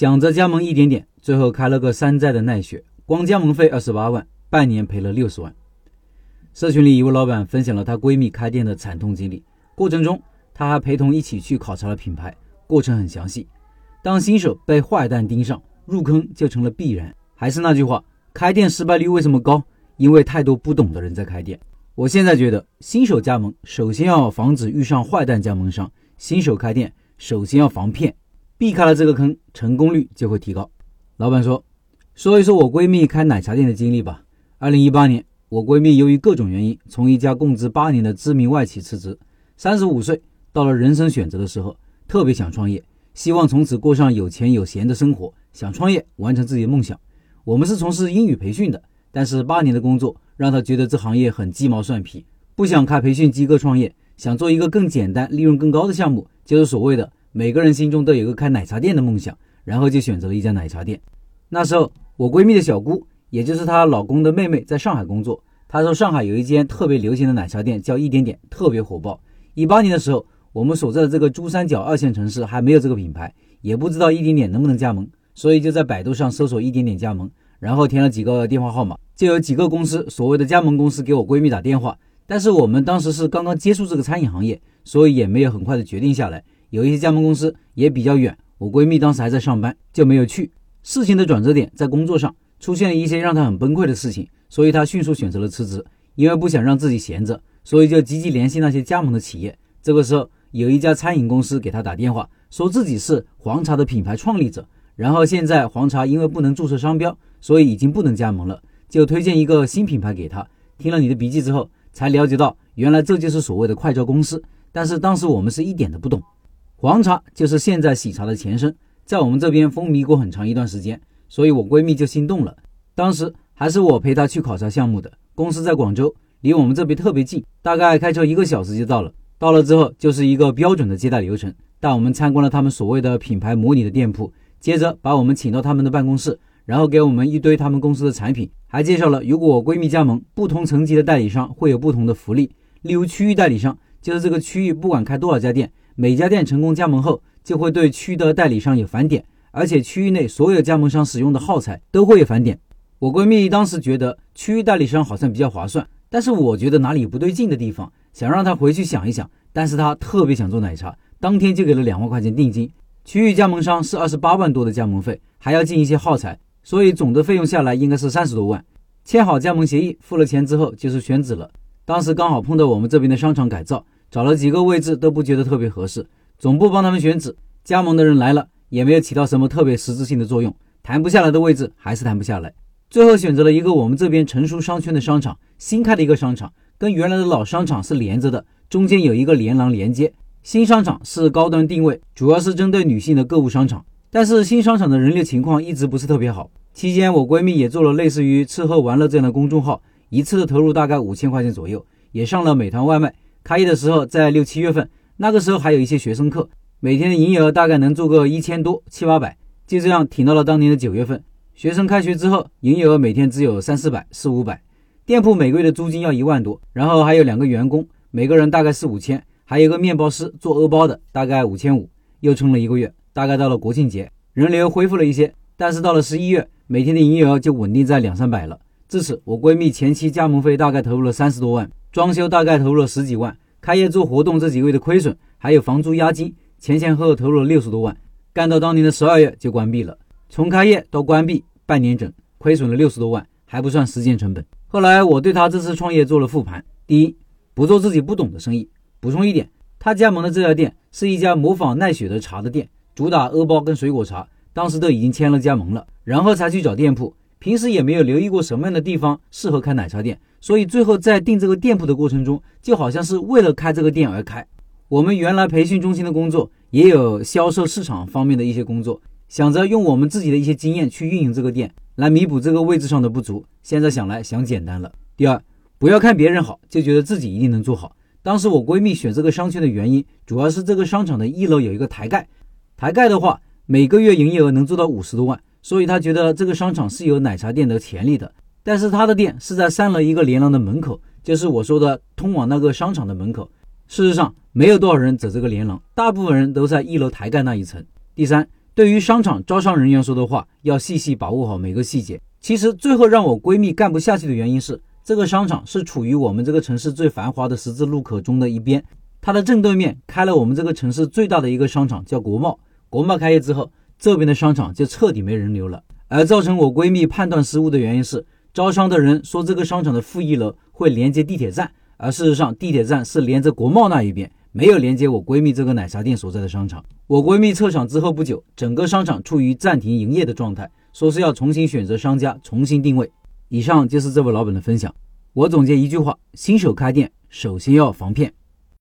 想着加盟一点点，最后开了个山寨的奈雪，光加盟费二十八万，半年赔了六十万。社群里一位老板分享了她闺蜜开店的惨痛经历，过程中她还陪同一起去考察了品牌，过程很详细。当新手被坏蛋盯上，入坑就成了必然。还是那句话，开店失败率为什么高？因为太多不懂的人在开店。我现在觉得，新手加盟首先要防止遇上坏蛋加盟商。新手开店首先要防骗，避开了这个坑，成功率就会提高。老板说：“说一说我闺蜜开奶茶店的经历吧。二零一八年，我闺蜜由于各种原因，从一家供职八年的知名外企辞职。三十五岁，到了人生选择的时候，特别想创业，希望从此过上有钱有闲的生活，想创业完成自己的梦想。我们是从事英语培训的。”但是八年的工作让她觉得这行业很鸡毛蒜皮，不想开培训机构创业，想做一个更简单、利润更高的项目，就是所谓的每个人心中都有个开奶茶店的梦想，然后就选择了一家奶茶店。那时候我闺蜜的小姑，也就是她老公的妹妹，在上海工作。她说上海有一间特别流行的奶茶店叫一点点，特别火爆。一八年的时候，我们所在的这个珠三角二线城市还没有这个品牌，也不知道一点点能不能加盟，所以就在百度上搜索一点点加盟。然后填了几个电话号码，就有几个公司，所谓的加盟公司给我闺蜜打电话。但是我们当时是刚刚接触这个餐饮行业，所以也没有很快的决定下来。有一些加盟公司也比较远，我闺蜜当时还在上班，就没有去。事情的转折点在工作上出现了一些让她很崩溃的事情，所以她迅速选择了辞职，因为不想让自己闲着，所以就积极联系那些加盟的企业。这个时候，有一家餐饮公司给她打电话，说自己是黄茶的品牌创立者。然后现在黄茶因为不能注册商标，所以已经不能加盟了，就推荐一个新品牌给她。听了你的笔记之后，才了解到原来这就是所谓的快招公司。但是当时我们是一点都不懂。黄茶就是现在喜茶的前身，在我们这边风靡过很长一段时间，所以我闺蜜就心动了。当时还是我陪她去考察项目的，公司在广州，离我们这边特别近，大概开车一个小时就到了。到了之后就是一个标准的接待流程，带我们参观了他们所谓的品牌模拟的店铺。接着把我们请到他们的办公室，然后给我们一堆他们公司的产品，还介绍了如果我闺蜜加盟，不同层级的代理商会有不同的福利。例如区域代理商，就是这个区域不管开多少家店，每家店成功加盟后，就会对区的代理商有返点，而且区域内所有加盟商使用的耗材都会有返点。我闺蜜当时觉得区域代理商好像比较划算，但是我觉得哪里不对劲的地方，想让她回去想一想。但是她特别想做奶茶，当天就给了两万块钱定金。区域加盟商是二十八万多的加盟费，还要进一些耗材，所以总的费用下来应该是三十多万。签好加盟协议，付了钱之后就是选址了。当时刚好碰到我们这边的商场改造，找了几个位置都不觉得特别合适。总部帮他们选址，加盟的人来了也没有起到什么特别实质性的作用，谈不下来的位置还是谈不下来。最后选择了一个我们这边成熟商圈的商场，新开的一个商场，跟原来的老商场是连着的，中间有一个连廊连接。新商场是高端定位，主要是针对女性的购物商场。但是新商场的人流情况一直不是特别好。期间，我闺蜜也做了类似于吃喝玩乐这样的公众号，一次的投入大概五千块钱左右，也上了美团外卖。开业的时候在六七月份，那个时候还有一些学生课，每天的营业额大概能做个一千多七八百。就这样挺到了当年的九月份，学生开学之后，营业额每天只有三四百四五百，店铺每个月的租金要一万多，然后还有两个员工，每个人大概四五千。还有一个面包师做欧包的，大概五千五，又撑了一个月。大概到了国庆节，人流恢复了一些，但是到了十一月，每天的营业额就稳定在两三百了。至此，我闺蜜前期加盟费大概投入了三十多万，装修大概投入了十几万，开业做活动这几个月的亏损，还有房租押金，前前后后投入了六十多万。干到当年的十二月就关闭了，从开业到关闭半年整，亏损了六十多万，还不算时间成本。后来我对他这次创业做了复盘：第一，不做自己不懂的生意。补充一点，他加盟的这家店是一家模仿奈雪的茶的店，主打欧包跟水果茶。当时都已经签了加盟了，然后才去找店铺。平时也没有留意过什么样的地方适合开奶茶店，所以最后在定这个店铺的过程中，就好像是为了开这个店而开。我们原来培训中心的工作也有销售市场方面的一些工作，想着用我们自己的一些经验去运营这个店，来弥补这个位置上的不足。现在想来想简单了。第二，不要看别人好就觉得自己一定能做好。当时我闺蜜选这个商圈的原因，主要是这个商场的一楼有一个台盖，台盖的话每个月营业额能做到五十多万，所以他觉得这个商场是有奶茶店的潜力的。但是他的店是在三楼一个连廊的门口，就是我说的通往那个商场的门口。事实上没有多少人走这个连廊，大部分人都在一楼台盖那一层。第三，对于商场招商人员说的话，要细细把握好每个细节。其实最后让我闺蜜干不下去的原因是，这个商场是处于我们这个城市最繁华的十字路口中的一边，它的正对面开了我们这个城市最大的一个商场，叫国贸。国贸开业之后，这边的商场就彻底没人流了。而造成我闺蜜判断失误的原因是，招商的人说这个商场的负一楼会连接地铁站，而事实上地铁站是连着国贸那一边。没有连接我闺蜜这个奶茶店所在的商场。我闺蜜撤场之后不久，整个商场处于暂停营业的状态，说是要重新选择商家，重新定位。以上就是这位老板的分享。我总结一句话：新手开店，首先要防骗。